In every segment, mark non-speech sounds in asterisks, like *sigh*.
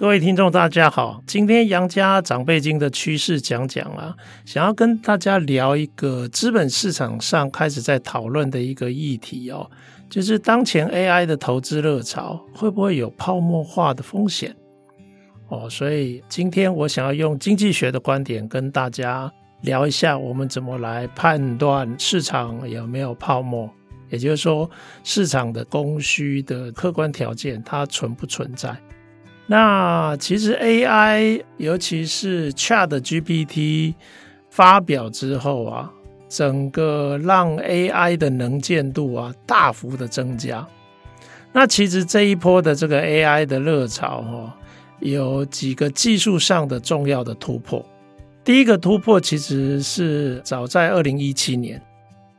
各位听众，大家好，今天杨家长辈经的趋势讲讲啊，想要跟大家聊一个资本市场上开始在讨论的一个议题哦，就是当前 AI 的投资热潮会不会有泡沫化的风险哦？所以今天我想要用经济学的观点跟大家聊一下，我们怎么来判断市场有没有泡沫，也就是说市场的供需的客观条件它存不存在。那其实 AI，尤其是 ChatGPT 发表之后啊，整个让 AI 的能见度啊大幅的增加。那其实这一波的这个 AI 的热潮哈，有几个技术上的重要的突破。第一个突破其实是早在二零一七年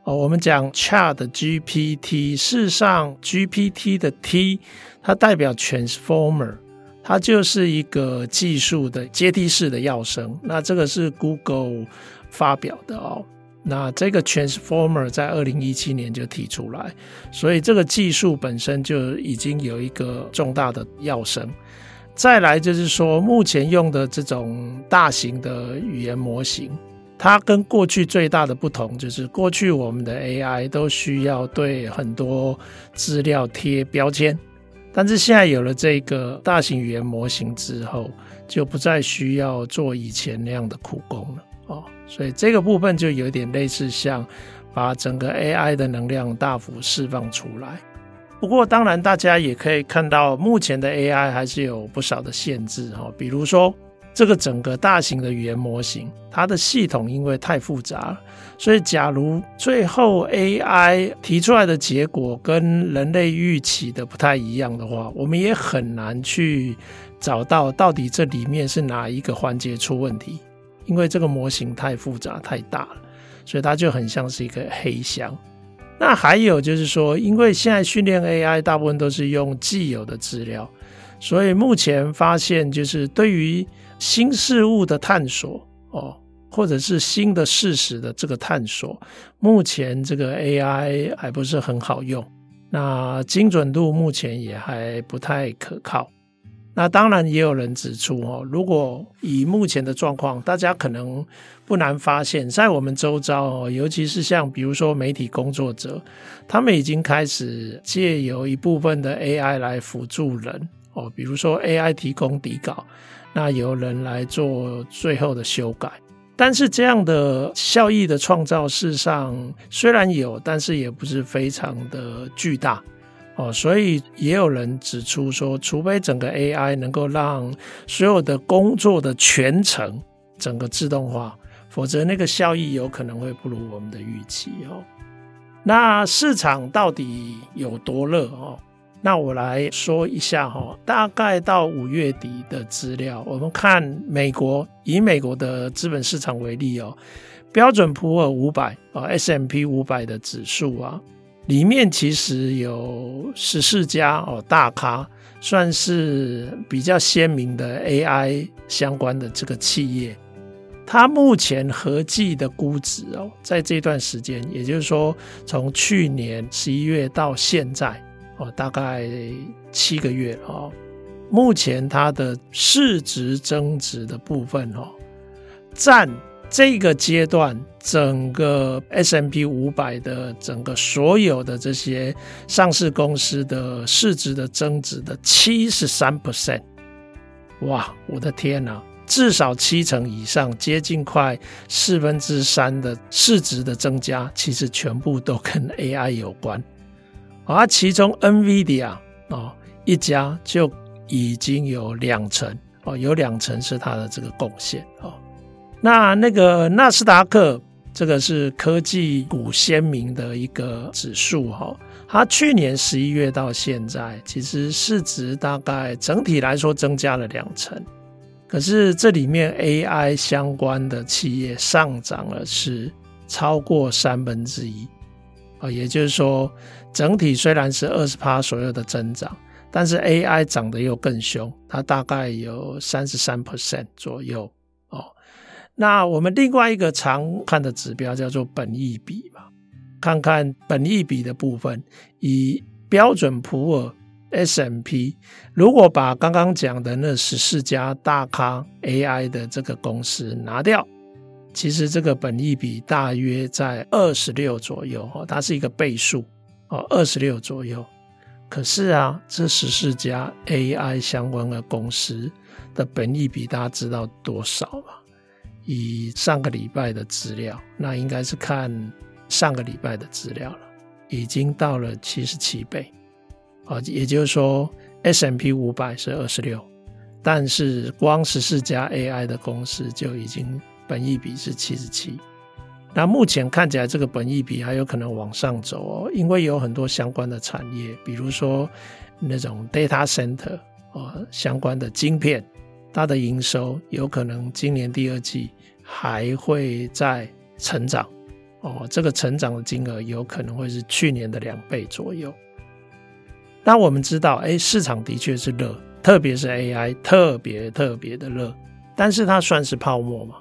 哦，我们讲 ChatGPT，事实上 GPT 的 T 它代表 Transformer。它就是一个技术的阶梯式的跃升，那这个是 Google 发表的哦。那这个 Transformer 在二零一七年就提出来，所以这个技术本身就已经有一个重大的跃升。再来就是说，目前用的这种大型的语言模型，它跟过去最大的不同就是，过去我们的 AI 都需要对很多资料贴标签。但是现在有了这个大型语言模型之后，就不再需要做以前那样的苦工了哦。所以这个部分就有点类似像把整个 AI 的能量大幅释放出来。不过当然，大家也可以看到，目前的 AI 还是有不少的限制哈，比如说。这个整个大型的语言模型，它的系统因为太复杂了，所以假如最后 AI 提出来的结果跟人类预期的不太一样的话，我们也很难去找到到底这里面是哪一个环节出问题，因为这个模型太复杂太大了，所以它就很像是一个黑箱。那还有就是说，因为现在训练 AI 大部分都是用既有的资料，所以目前发现就是对于新事物的探索哦，或者是新的事实的这个探索，目前这个 AI 还不是很好用，那精准度目前也还不太可靠。那当然也有人指出哦，如果以目前的状况，大家可能不难发现，在我们周遭哦，尤其是像比如说媒体工作者，他们已经开始借由一部分的 AI 来辅助人哦，比如说 AI 提供底稿。那由人来做最后的修改，但是这样的效益的创造，事实上虽然有，但是也不是非常的巨大哦。所以也有人指出说，除非整个 AI 能够让所有的工作的全程整个自动化，否则那个效益有可能会不如我们的预期哦。那市场到底有多热哦？那我来说一下哈，大概到五月底的资料，我们看美国，以美国的资本市场为例哦，标准普尔五百啊，S M P 五百的指数啊，里面其实有十四家哦大咖，算是比较鲜明的 AI 相关的这个企业，它目前合计的估值哦，在这段时间，也就是说从去年十一月到现在。哦，大概七个月哦，目前它的市值增值的部分哦，占这个阶段整个 S M P 五百的整个所有的这些上市公司的市值的增值的七十三 percent，哇，我的天哪，至少七成以上，接近快四分之三的市值的增加，其实全部都跟 AI 有关。而其中 NVIDIA 哦一家就已经有两成哦，有两成是它的这个贡献哦。那那个纳斯达克这个是科技股鲜明的一个指数哈，它去年十一月到现在，其实市值大概整体来说增加了两成，可是这里面 AI 相关的企业上涨了是超过三分之一。啊，也就是说，整体虽然是二十趴左右的增长，但是 AI 涨得又更凶，它大概有三十三 percent 左右哦。那我们另外一个常看的指标叫做本益比嘛，看看本益比的部分，以标准普尔 S M P，如果把刚刚讲的那十四家大咖 AI 的这个公司拿掉，其实这个本益比大约在二十六左右哦，它是一个倍数哦，二十六左右。可是啊，这十四家 AI 相关的公司的本益比，大家知道多少吗？以上个礼拜的资料，那应该是看上个礼拜的资料了，已经到了七十七倍。啊，也就是说，S M P 五百是二十六，但是光十四家 AI 的公司就已经本益比是七十七。那目前看起来，这个本益比还有可能往上走哦，因为有很多相关的产业，比如说那种 data center 啊相关的晶片，它的营收有可能今年第二季还会再成长哦，这个成长的金额有可能会是去年的两倍左右。但我们知道，哎，市场的确是热，特别是 AI，特别特别的热。但是它算是泡沫吗？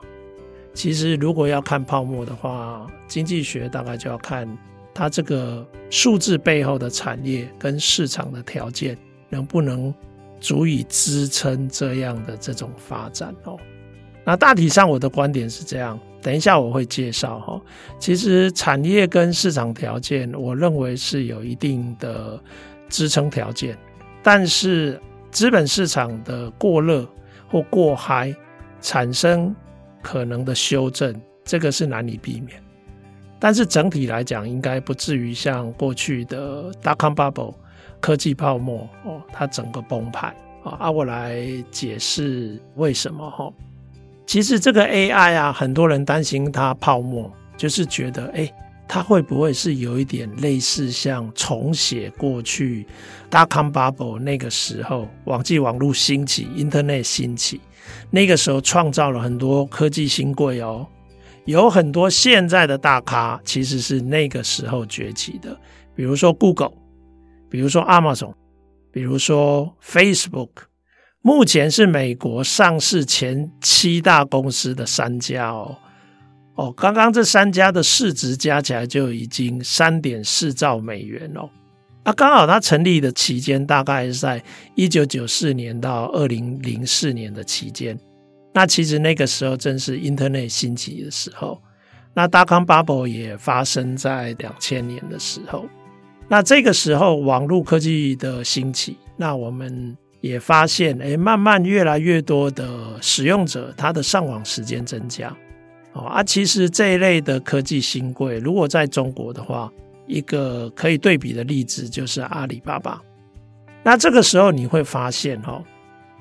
其实，如果要看泡沫的话，经济学大概就要看它这个数字背后的产业跟市场的条件能不能足以支撑这样的这种发展哦。那大体上我的观点是这样，等一下我会介绍哈。其实产业跟市场条件，我认为是有一定的。支撑条件，但是资本市场的过热或过嗨，产生可能的修正，这个是难以避免。但是整体来讲，应该不至于像过去的 dot-com bubble 科技泡沫哦，它整个崩盘啊。啊，我来解释为什么哈。其实这个 AI 啊，很多人担心它泡沫，就是觉得哎。它会不会是有一点类似像重写过去 dot-com bubble 那个时候，网际网络兴起，Internet 兴起，那个时候创造了很多科技新贵哦，有很多现在的大咖其实是那个时候崛起的，比如说 Google，比如说 Amazon，比如说 Facebook，目前是美国上市前七大公司的三家哦。哦，刚刚这三家的市值加起来就已经三点四兆美元哦。啊，刚好它成立的期间大概是在一九九四年到二零零四年的期间。那其实那个时候正是 Internet 兴起的时候。那 d o c o m Bubble 也发生在两千年的时候。那这个时候网络科技的兴起，那我们也发现，哎，慢慢越来越多的使用者他的上网时间增加。哦啊，其实这一类的科技新贵，如果在中国的话，一个可以对比的例子就是阿里巴巴。那这个时候你会发现，哈，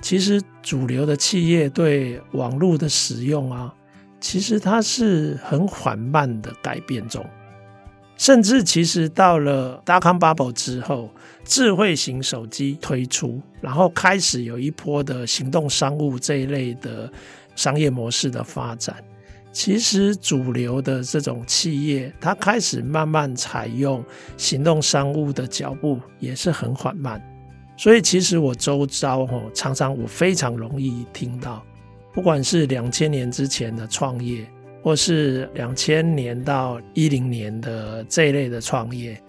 其实主流的企业对网络的使用啊，其实它是很缓慢的改变中。甚至其实到了 dot-com bubble 之后，智慧型手机推出，然后开始有一波的行动商务这一类的商业模式的发展。其实主流的这种企业，它开始慢慢采用行动商务的脚步也是很缓慢，所以其实我周遭哦，常常我非常容易听到，不管是两千年之前的创业，或是两千年到一零年的这一类的创业，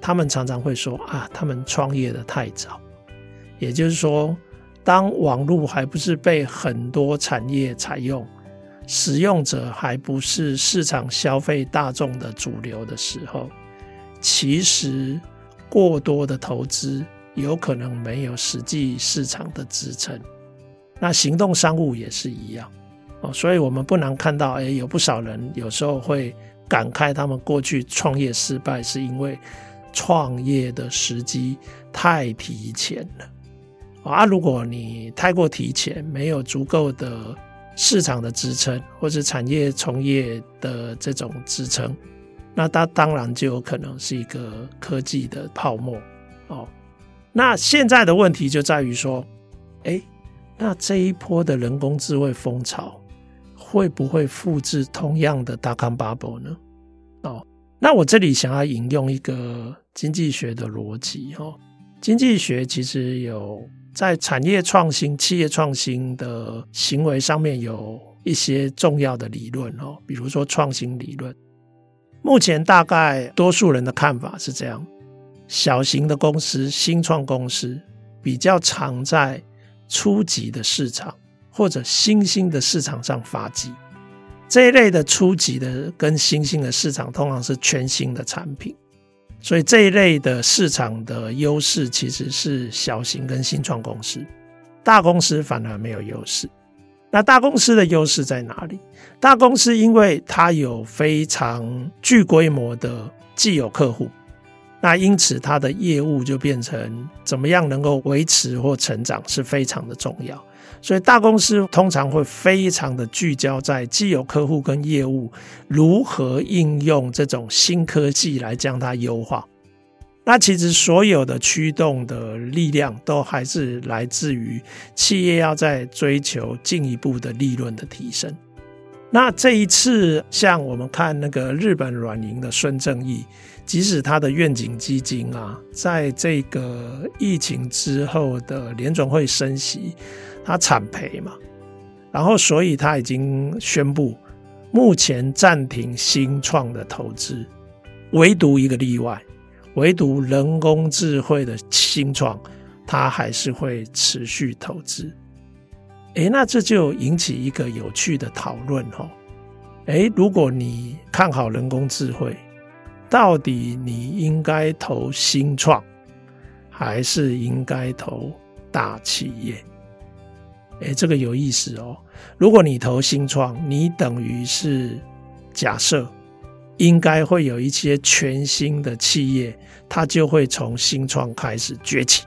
他们常常会说啊，他们创业的太早，也就是说，当网络还不是被很多产业采用。使用者还不是市场消费大众的主流的时候，其实过多的投资有可能没有实际市场的支撑。那行动商务也是一样哦，所以我们不难看到，哎，有不少人有时候会感慨，他们过去创业失败是因为创业的时机太提前了啊！如果你太过提前，没有足够的。市场的支撑，或者产业从业的这种支撑，那它当然就有可能是一个科技的泡沫哦。那现在的问题就在于说，哎，那这一波的人工智慧风潮会不会复制同样的 dot-com bubble 呢？哦，那我这里想要引用一个经济学的逻辑哦。经济学其实有在产业创新、企业创新的行为上面有一些重要的理论哦，比如说创新理论。目前大概多数人的看法是这样：小型的公司、新创公司比较常在初级的市场或者新兴的市场上发迹。这一类的初级的跟新兴的市场，通常是全新的产品，所以这一类的市场的优势其实是小型跟新创公司，大公司反而没有优势。那大公司的优势在哪里？大公司因为它有非常具规模的既有客户，那因此它的业务就变成怎么样能够维持或成长是非常的重要。所以大公司通常会非常的聚焦在既有客户跟业务如何应用这种新科技来将它优化。那其实所有的驱动的力量都还是来自于企业要在追求进一步的利润的提升。那这一次，像我们看那个日本软银的孙正义，即使他的愿景基金啊，在这个疫情之后的联准会升息。他惨赔嘛，然后所以他已经宣布，目前暂停新创的投资，唯独一个例外，唯独人工智慧的新创，他还是会持续投资。诶，那这就引起一个有趣的讨论哦。诶，如果你看好人工智慧，到底你应该投新创，还是应该投大企业？诶，这个有意思哦。如果你投新创，你等于是假设应该会有一些全新的企业，它就会从新创开始崛起。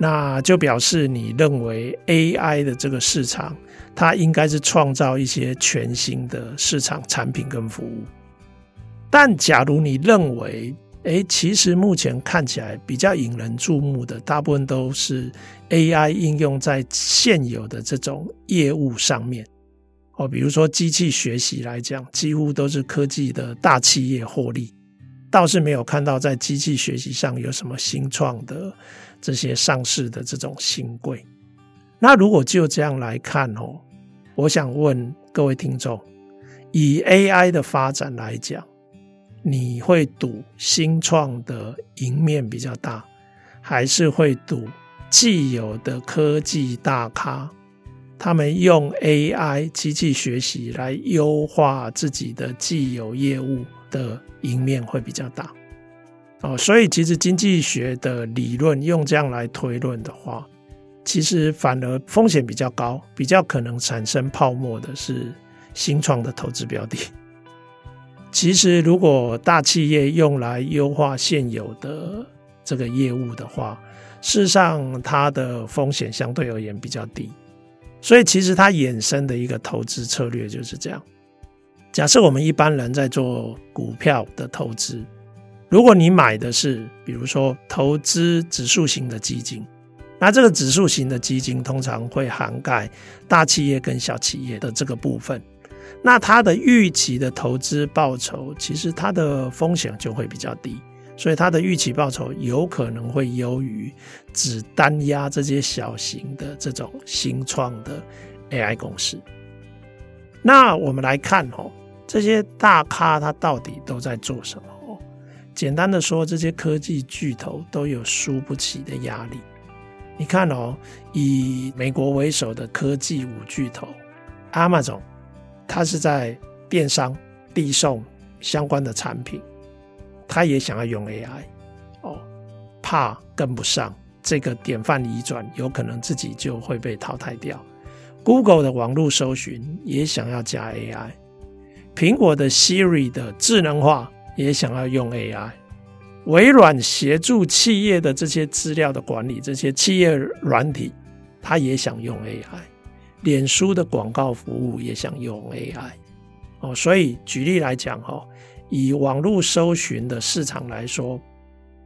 那就表示你认为 AI 的这个市场，它应该是创造一些全新的市场产品跟服务。但假如你认为，诶，其实目前看起来比较引人注目的，大部分都是 AI 应用在现有的这种业务上面。哦，比如说机器学习来讲，几乎都是科技的大企业获利，倒是没有看到在机器学习上有什么新创的这些上市的这种新贵。那如果就这样来看哦，我想问各位听众，以 AI 的发展来讲。你会赌新创的赢面比较大，还是会赌既有的科技大咖，他们用 AI 机器学习来优化自己的既有业务的赢面会比较大？哦，所以其实经济学的理论用这样来推论的话，其实反而风险比较高，比较可能产生泡沫的是新创的投资标的。其实，如果大企业用来优化现有的这个业务的话，事实上它的风险相对而言比较低。所以，其实它衍生的一个投资策略就是这样：假设我们一般人在做股票的投资，如果你买的是比如说投资指数型的基金，那这个指数型的基金通常会涵盖大企业跟小企业的这个部分。那它的预期的投资报酬，其实它的风险就会比较低，所以它的预期报酬有可能会优于只单押这些小型的这种新创的 AI 公司。那我们来看哦，这些大咖他到底都在做什么？简单的说，这些科技巨头都有输不起的压力。你看哦，以美国为首的科技五巨头，Amazon。他是在电商递送相关的产品，他也想要用 AI 哦，怕跟不上这个典范移转，有可能自己就会被淘汰掉。Google 的网络搜寻也想要加 AI，苹果的 Siri 的智能化也想要用 AI，微软协助企业的这些资料的管理，这些企业软体，他也想用 AI。脸书的广告服务也想用 AI 哦，所以举例来讲哈，以网络搜寻的市场来说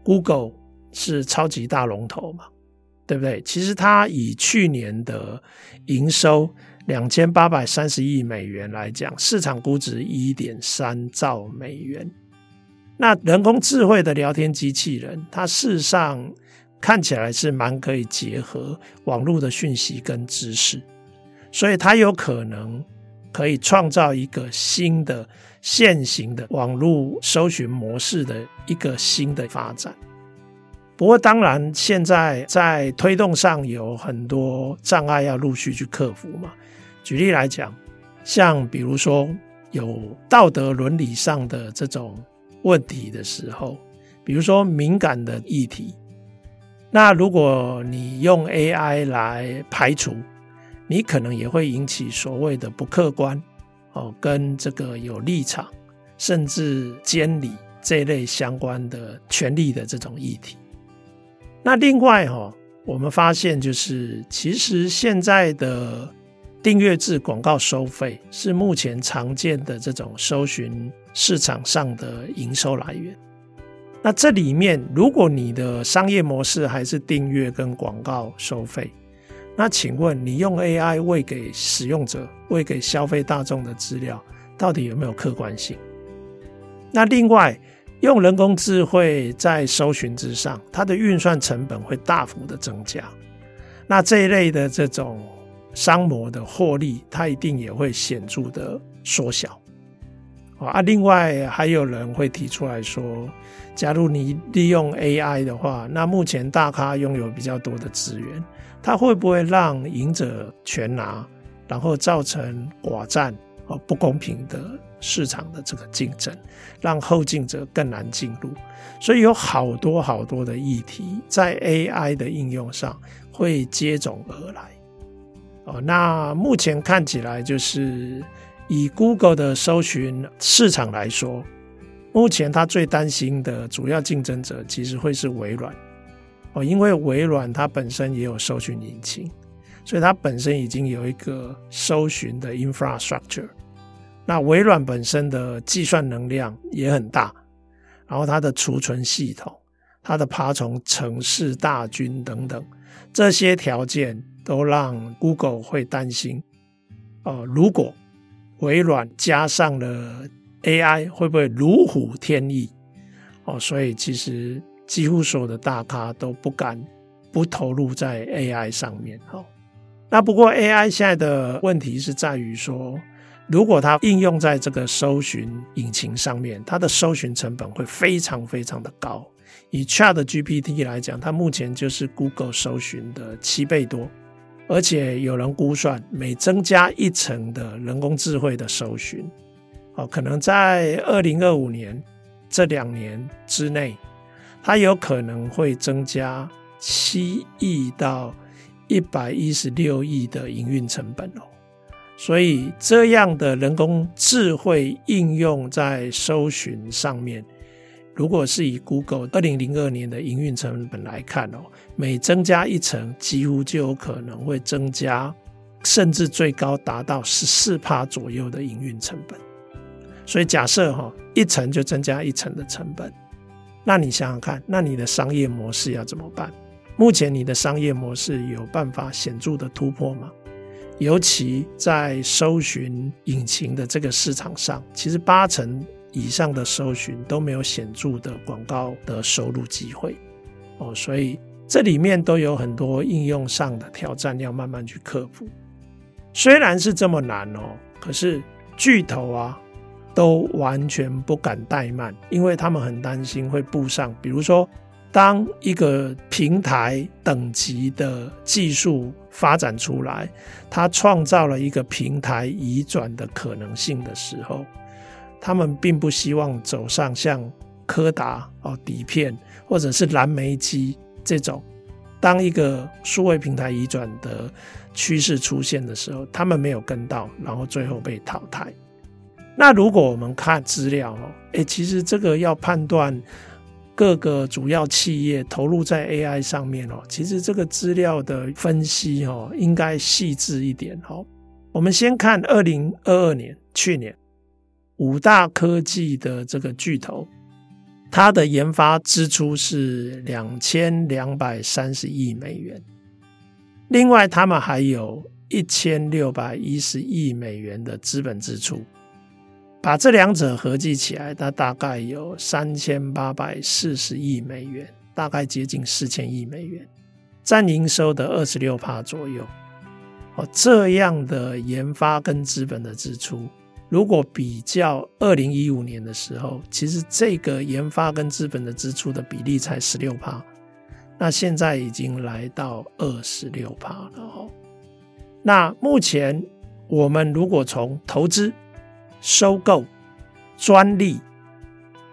，Google 是超级大龙头嘛，对不对？其实它以去年的营收两千八百三十亿美元来讲，市场估值一点三兆美元。那人工智慧的聊天机器人，它事实上看起来是蛮可以结合网络的讯息跟知识，所以它有可能可以创造一个新的现行的网络搜寻模式的一个新的发展。不过，当然现在在推动上有很多障碍要陆续去克服嘛。举例来讲，像比如说有道德伦理上的这种问题的时候，比如说敏感的议题，那如果你用 AI 来排除，你可能也会引起所谓的不客观哦，跟这个有立场甚至监理这类相关的权利的这种议题。那另外哈，我们发现就是其实现在的。订阅制广告收费是目前常见的这种搜寻市场上的营收来源。那这里面，如果你的商业模式还是订阅跟广告收费，那请问你用 AI 喂给使用者、喂给消费大众的资料，到底有没有客观性？那另外，用人工智慧在搜寻之上，它的运算成本会大幅的增加。那这一类的这种。商模的获利，它一定也会显著的缩小啊！另外还有人会提出来说，假如你利用 AI 的话，那目前大咖拥有比较多的资源，它会不会让赢者全拿，然后造成寡占啊不公平的市场的这个竞争，让后进者更难进入？所以有好多好多的议题在 AI 的应用上会接踵而来。哦，那目前看起来就是以 Google 的搜寻市场来说，目前它最担心的主要竞争者其实会是微软哦，因为微软它本身也有搜寻引擎，所以它本身已经有一个搜寻的 infrastructure。那微软本身的计算能量也很大，然后它的储存系统、它的爬虫城市大军等等这些条件。都让 Google 会担心，哦，如果微软加上了 AI，会不会如虎添翼？哦，所以其实几乎所有的大咖都不敢不投入在 AI 上面。哦，那不过 AI 现在的问题是在于说，如果它应用在这个搜寻引擎上面，它的搜寻成本会非常非常的高。以 ChatGPT 来讲，它目前就是 Google 搜寻的七倍多。而且有人估算，每增加一层的人工智慧的搜寻，哦，可能在二零二五年这两年之内，它有可能会增加七亿到一百一十六亿的营运成本哦。所以这样的人工智慧应用在搜寻上面。如果是以 Google 二零零二年的营运成本来看哦，每增加一层，几乎就有可能会增加，甚至最高达到十四趴左右的营运成本。所以假设哈，一层就增加一层的成本，那你想想看，那你的商业模式要怎么办？目前你的商业模式有办法显著的突破吗？尤其在搜寻引擎的这个市场上，其实八成。以上的搜寻都没有显著的广告的收入机会哦，所以这里面都有很多应用上的挑战要慢慢去克服。虽然是这么难哦，可是巨头啊都完全不敢怠慢，因为他们很担心会步上，比如说当一个平台等级的技术发展出来，它创造了一个平台移转的可能性的时候。他们并不希望走上像柯达哦、底片或者是蓝莓机这种，当一个数位平台移转的趋势出现的时候，他们没有跟到，然后最后被淘汰。那如果我们看资料哦，诶，其实这个要判断各个主要企业投入在 AI 上面哦，其实这个资料的分析哦，应该细致一点哦。我们先看二零二二年，去年。五大科技的这个巨头，它的研发支出是两千两百三十亿美元。另外，他们还有一千六百一十亿美元的资本支出。把这两者合计起来，它大概有三千八百四十亿美元，大概接近四千亿美元，占营收的二十六趴左右。哦，这样的研发跟资本的支出，如果比较二零一五年的时候，其实这个研发跟资本的支出的比例才十六趴，那现在已经来到二十六趴了哦。那目前我们如果从投资、收购、专利、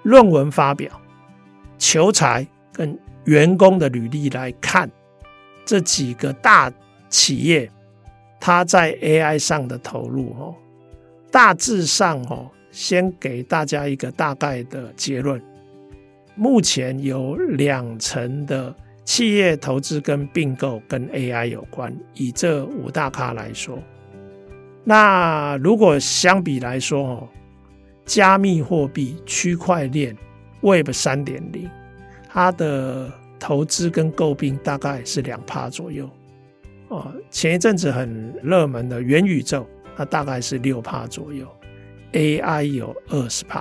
论文发表、求才跟员工的履历来看，这几个大企业，它在 AI 上的投入哦。大致上，哦，先给大家一个大概的结论。目前有两成的企业投资跟并购跟 AI 有关，以这五大咖来说。那如果相比来说，哦，加密货币、区块链、Web 三点零，它的投资跟诟病大概是两趴左右。哦，前一阵子很热门的元宇宙。它大概是六趴左右，AI 有二十趴，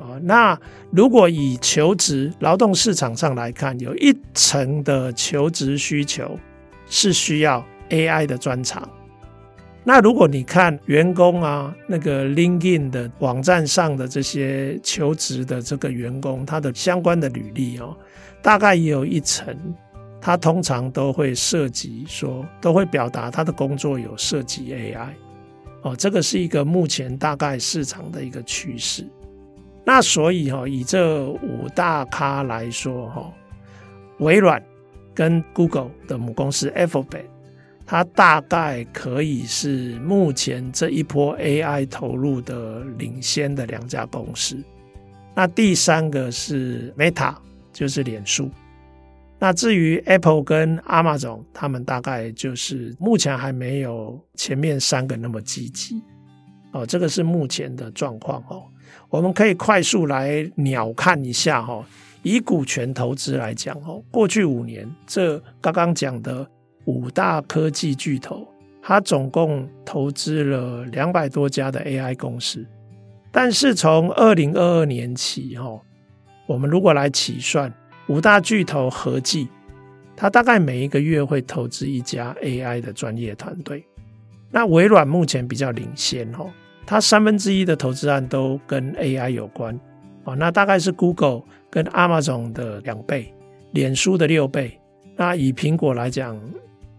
啊，那如果以求职劳动市场上来看，有一成的求职需求是需要 AI 的专长。那如果你看员工啊，那个 LinkedIn 的网站上的这些求职的这个员工，他的相关的履历哦，大概也有一成，他通常都会涉及说，都会表达他的工作有涉及 AI。哦，这个是一个目前大概市场的一个趋势。那所以哈，以这五大咖来说哈，微软跟 Google 的母公司 Alphabet，它大概可以是目前这一波 AI 投入的领先的两家公司。那第三个是 Meta，就是脸书。那至于 Apple 跟 Amazon，他们大概就是目前还没有前面三个那么积极哦。这个是目前的状况哦。我们可以快速来鸟看一下哈。以股权投资来讲哦，过去五年这刚刚讲的五大科技巨头，它总共投资了两百多家的 AI 公司。但是从二零二二年起哈，我们如果来起算。五大巨头合计，他大概每一个月会投资一家 AI 的专业团队。那微软目前比较领先哦，它三分之一的投资案都跟 AI 有关哦。那大概是 Google 跟 Amazon 的两倍，脸书的六倍。那以苹果来讲，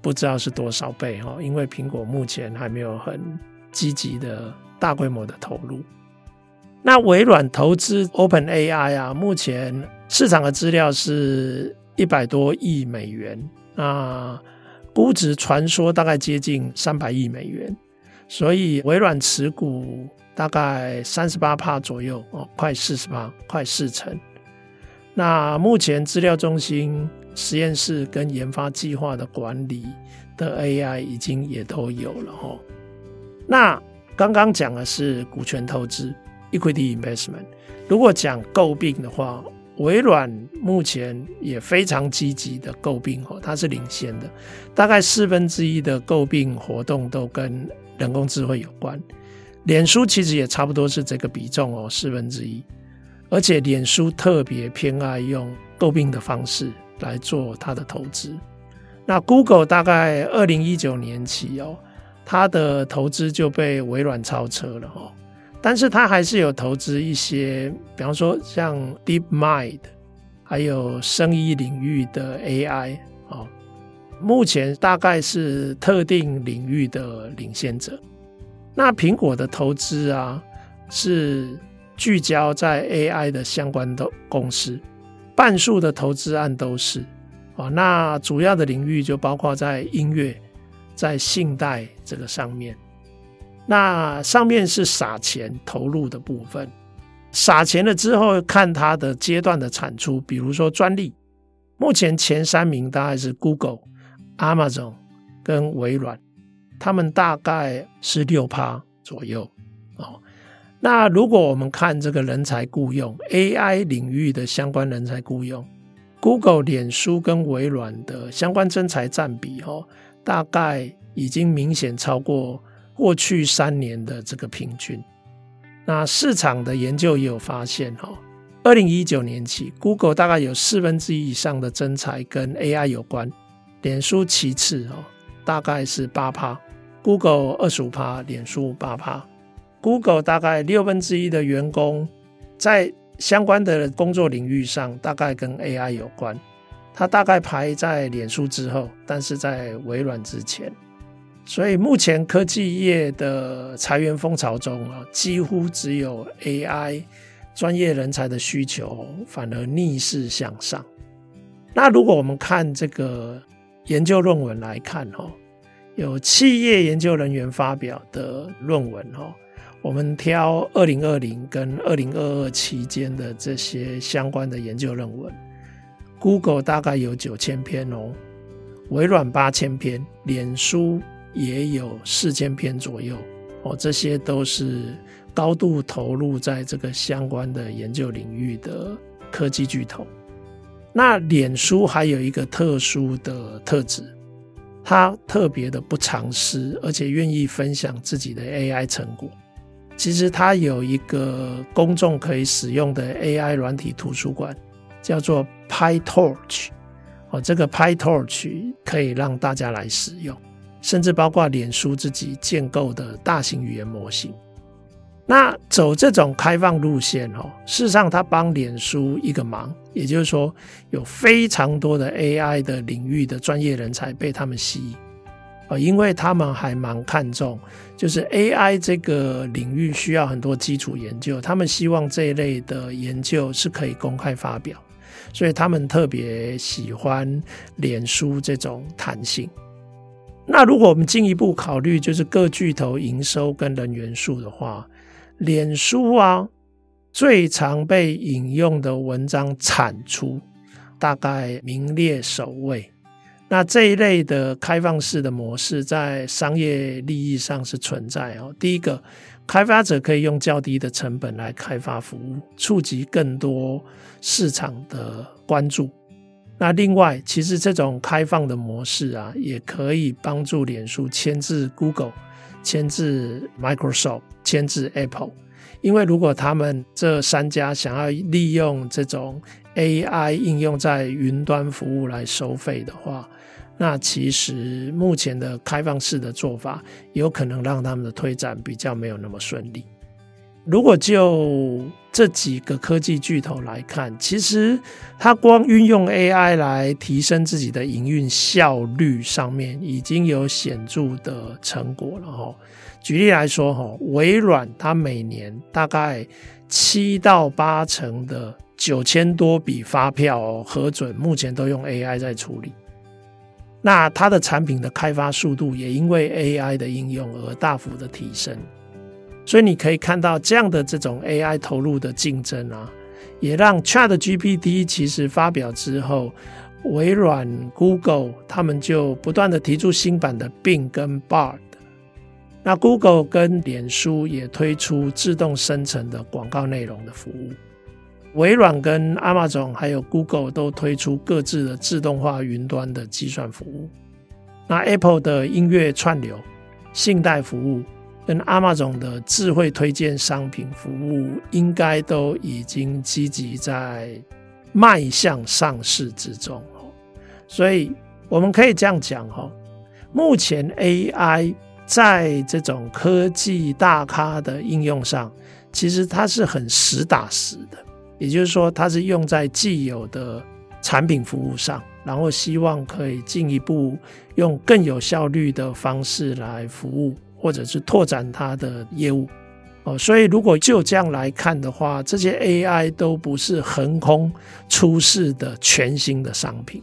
不知道是多少倍哦，因为苹果目前还没有很积极的大规模的投入。那微软投资 OpenAI 啊，目前。市场的资料是一百多亿美元，那估值传说大概接近三百亿美元，所以微软持股大概三十八趴左右哦，快四十趴，快四成。那目前资料中心实验室跟研发计划的管理的 AI 已经也都有了哈。那刚刚讲的是股权投资 （equity investment），如果讲购并的话。微软目前也非常积极的购并哦，它是领先的，大概四分之一的购并活动都跟人工智慧有关。脸书其实也差不多是这个比重哦，四分之一。而且脸书特别偏爱用购并的方式来做它的投资。那 Google 大概二零一九年起哦，它的投资就被微软超车了哦。但是他还是有投资一些，比方说像 DeepMind，还有生医领域的 AI 哦，目前大概是特定领域的领先者。那苹果的投资啊，是聚焦在 AI 的相关的公司，半数的投资案都是啊。那主要的领域就包括在音乐、在信贷这个上面。那上面是撒钱投入的部分，撒钱了之后看它的阶段的产出，比如说专利，目前前三名大概是 Google、Amazon 跟微软，他们大概是六趴左右。那如果我们看这个人才雇用 AI 领域的相关人才雇用，Google、脸书跟微软的相关征才占比哦，大概已经明显超过。过去三年的这个平均，那市场的研究也有发现，哈，二零一九年起，Google 大概有四分之一以上的征才跟 AI 有关，脸书其次，哦，大概是八趴，Google 二十五趴，脸书八趴，Google 大概六分之一的员工在相关的工作领域上，大概跟 AI 有关。它大概排在脸书之后，但是在微软之前。所以目前科技业的裁员风潮中啊，几乎只有 AI 专业人才的需求反而逆势向上。那如果我们看这个研究论文来看哈，有企业研究人员发表的论文哈，我们挑二零二零跟二零二二期间的这些相关的研究论文。Google 大概有九千篇哦，微软八千篇，脸书也有四千篇左右哦，这些都是高度投入在这个相关的研究领域的科技巨头。那脸书还有一个特殊的特质，它特别的不藏私，而且愿意分享自己的 AI 成果。其实它有一个公众可以使用的 AI 软体图书馆。叫做 PyTorch，哦，这个 PyTorch 可以让大家来使用，甚至包括脸书自己建构的大型语言模型。那走这种开放路线哦，事实上它帮脸书一个忙，也就是说有非常多的 AI 的领域的专业人才被他们吸引，啊，因为他们还蛮看重，就是 AI 这个领域需要很多基础研究，他们希望这一类的研究是可以公开发表。所以他们特别喜欢脸书这种弹性。那如果我们进一步考虑，就是各巨头营收跟人员数的话，脸书啊，最常被引用的文章产出大概名列首位。那这一类的开放式的模式，在商业利益上是存在哦。第一个。开发者可以用较低的成本来开发服务，触及更多市场的关注。那另外，其实这种开放的模式啊，也可以帮助脸书牵制 Google、牵制 Microsoft、牵制 Apple。因为如果他们这三家想要利用这种 AI 应用在云端服务来收费的话，那其实目前的开放式的做法，有可能让他们的推展比较没有那么顺利。如果就这几个科技巨头来看，其实它光运用 AI 来提升自己的营运效率上面，已经有显著的成果了哈。举例来说哈，微软它每年大概七到八成的九千多笔发票核准，目前都用 AI 在处理。那它的产品的开发速度也因为 AI 的应用而大幅的提升，所以你可以看到这样的这种 AI 投入的竞争啊，也让 ChatGPT 其实发表之后，微软、Google 他们就不断的提出新版的 Bing 跟 Bard，那 Google 跟脸书也推出自动生成的广告内容的服务。微软跟 Amazon 还有 Google 都推出各自的自动化云端的计算服务。那 Apple 的音乐串流、信贷服务跟 Amazon 的智慧推荐商品服务，应该都已经积极在迈向上市之中。所以我们可以这样讲哈，目前 AI 在这种科技大咖的应用上，其实它是很实打实的。也就是说，它是用在既有的产品服务上，然后希望可以进一步用更有效率的方式来服务，或者是拓展它的业务。哦，所以如果就这样来看的话，这些 AI 都不是横空出世的全新的商品，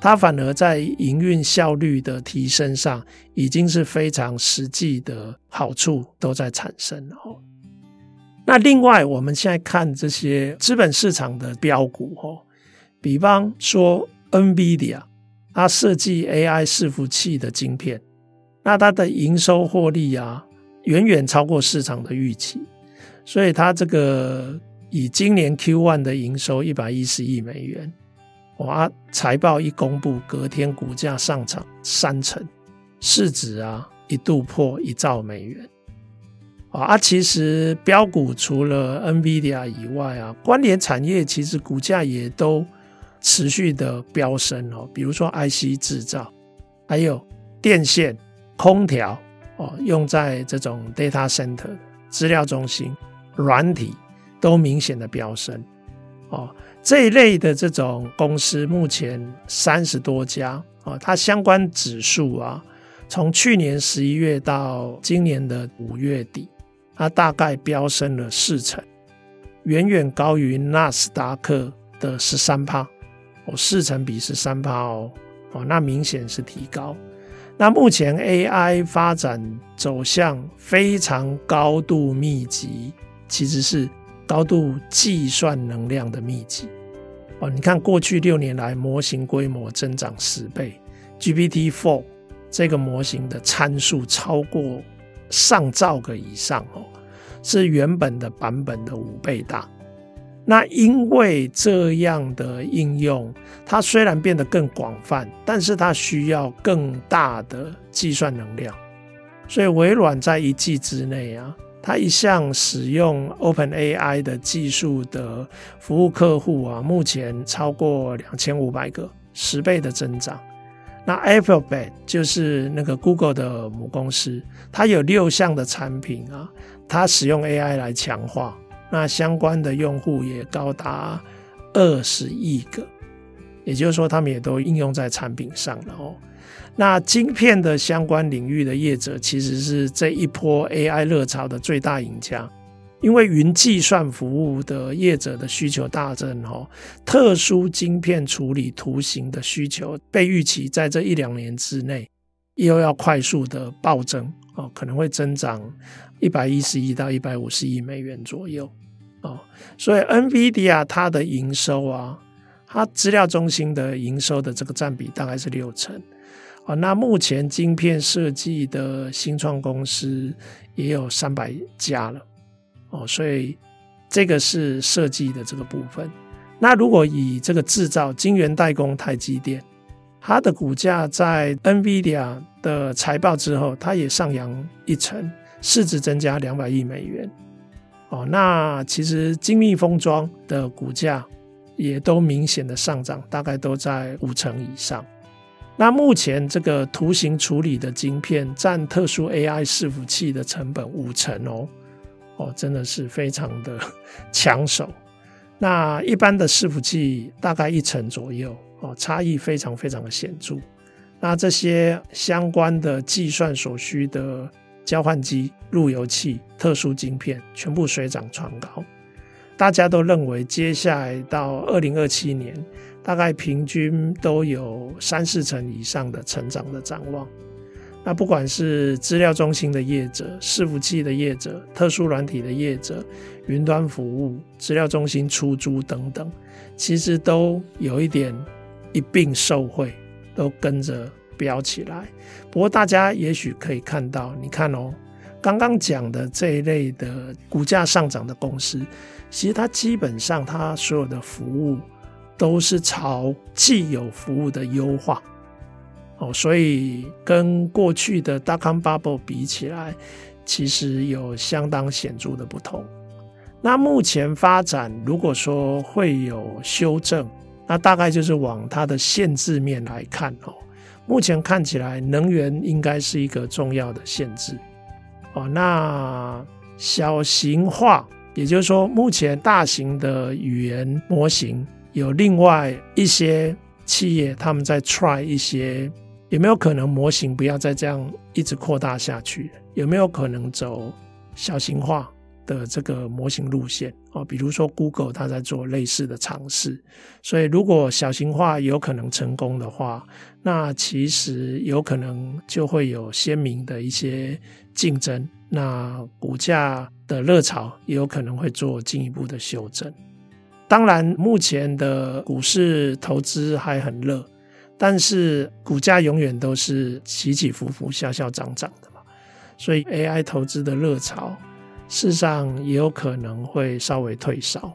它反而在营运效率的提升上，已经是非常实际的好处都在产生了。那另外，我们现在看这些资本市场的标股，哦，比方说 NVIDIA，它设计 AI 伺服器的晶片，那它的营收获利啊，远远超过市场的预期，所以它这个以今年 Q1 的营收一百一十亿美元，哇，财报一公布，隔天股价上涨三成，市值啊一度破一兆美元。啊，其实标股除了 NVIDIA 以外啊，关联产业其实股价也都持续的飙升哦。比如说 IC 制造，还有电线、空调哦，用在这种 data center 资料中心、软体都明显的飙升哦。这一类的这种公司目前三十多家啊，它相关指数啊，从去年十一月到今年的五月底。它大概飙升了四成，远远高于纳斯达克的十三趴哦，四成比十三趴哦哦，那明显是提高。那目前 AI 发展走向非常高度密集，其实是高度计算能量的密集哦。你看过去六年来，模型规模增长十倍，GPT-4 这个模型的参数超过。上兆个以上哦，是原本的版本的五倍大。那因为这样的应用，它虽然变得更广泛，但是它需要更大的计算能量。所以微软在一季之内啊，它一项使用 OpenAI 的技术的服务客户啊，目前超过两千五百个，十倍的增长。那 Alphabet 就是那个 Google 的母公司，它有六项的产品啊，它使用 AI 来强化，那相关的用户也高达二十亿个，也就是说，他们也都应用在产品上了哦。那晶片的相关领域的业者，其实是这一波 AI 热潮的最大赢家。因为云计算服务的业者的需求大增，哦，特殊晶片处理图形的需求被预期在这一两年之内又要快速的暴增，哦，可能会增长一百一十亿到一百五十亿美元左右，哦，所以 NVIDIA 它的营收啊，它资料中心的营收的这个占比大概是六成，啊，那目前晶片设计的新创公司也有三百家了。哦，所以这个是设计的这个部分。那如果以这个制造晶圆代工，台积电，它的股价在 NVIDIA 的财报之后，它也上扬一成，市值增加两百亿美元。哦，那其实精密封装的股价也都明显的上涨，大概都在五成以上。那目前这个图形处理的晶片占特殊 AI 伺服器的成本五成哦。哦，真的是非常的 *laughs* 抢手。那一般的伺服器大概一成左右，哦，差异非常非常的显著。那这些相关的计算所需的交换机、路由器、特殊晶片，全部水涨船高。大家都认为，接下来到二零二七年，大概平均都有三四成以上的成长的展望。那不管是资料中心的业者、伺服器的业者、特殊软体的业者、云端服务、资料中心出租等等，其实都有一点一并受惠，都跟着飙起来。不过大家也许可以看到，你看哦，刚刚讲的这一类的股价上涨的公司，其实它基本上它所有的服务都是朝既有服务的优化。哦，所以跟过去的 d o c o m bubble 比起来，其实有相当显著的不同。那目前发展，如果说会有修正，那大概就是往它的限制面来看哦。目前看起来，能源应该是一个重要的限制。哦，那小型化，也就是说，目前大型的语言模型有另外一些企业，他们在 try 一些。有没有可能模型不要再这样一直扩大下去？有没有可能走小型化的这个模型路线？哦，比如说 Google 它在做类似的尝试。所以如果小型化有可能成功的话，那其实有可能就会有鲜明的一些竞争。那股价的热潮也有可能会做进一步的修正。当然，目前的股市投资还很热。但是股价永远都是起起伏伏、消消涨涨的嘛，所以 AI 投资的热潮，事实上也有可能会稍微退烧。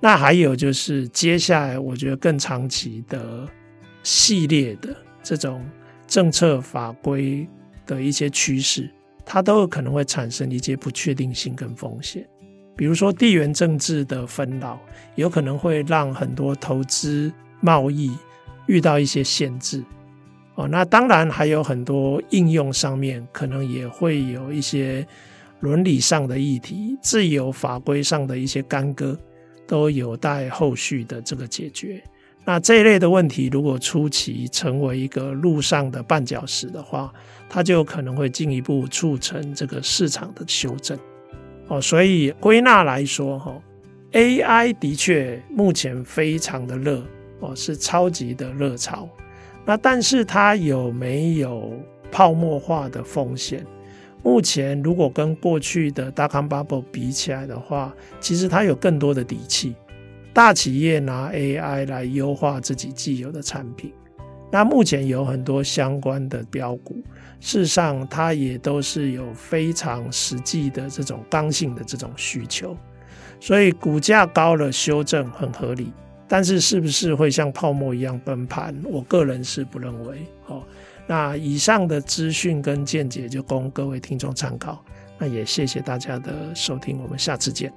那还有就是接下来，我觉得更长期的系列的这种政策法规的一些趋势，它都有可能会产生一些不确定性跟风险。比如说地缘政治的纷扰，有可能会让很多投资贸易遇到一些限制。哦，那当然还有很多应用上面可能也会有一些伦理上的议题、自由法规上的一些干戈，都有待后续的这个解决。那这一类的问题，如果初期成为一个路上的绊脚石的话，它就可能会进一步促成这个市场的修正。哦，所以归纳来说，哈，AI 的确目前非常的热，哦，是超级的热潮。那但是它有没有泡沫化的风险？目前如果跟过去的大康 bubble 比起来的话，其实它有更多的底气。大企业拿 AI 来优化自己既有的产品，那目前有很多相关的标股，事实上它也都是有非常实际的这种刚性的这种需求，所以股价高了修正很合理。但是是不是会像泡沫一样崩盘？我个人是不认为。哦，那以上的资讯跟见解就供各位听众参考。那也谢谢大家的收听，我们下次见。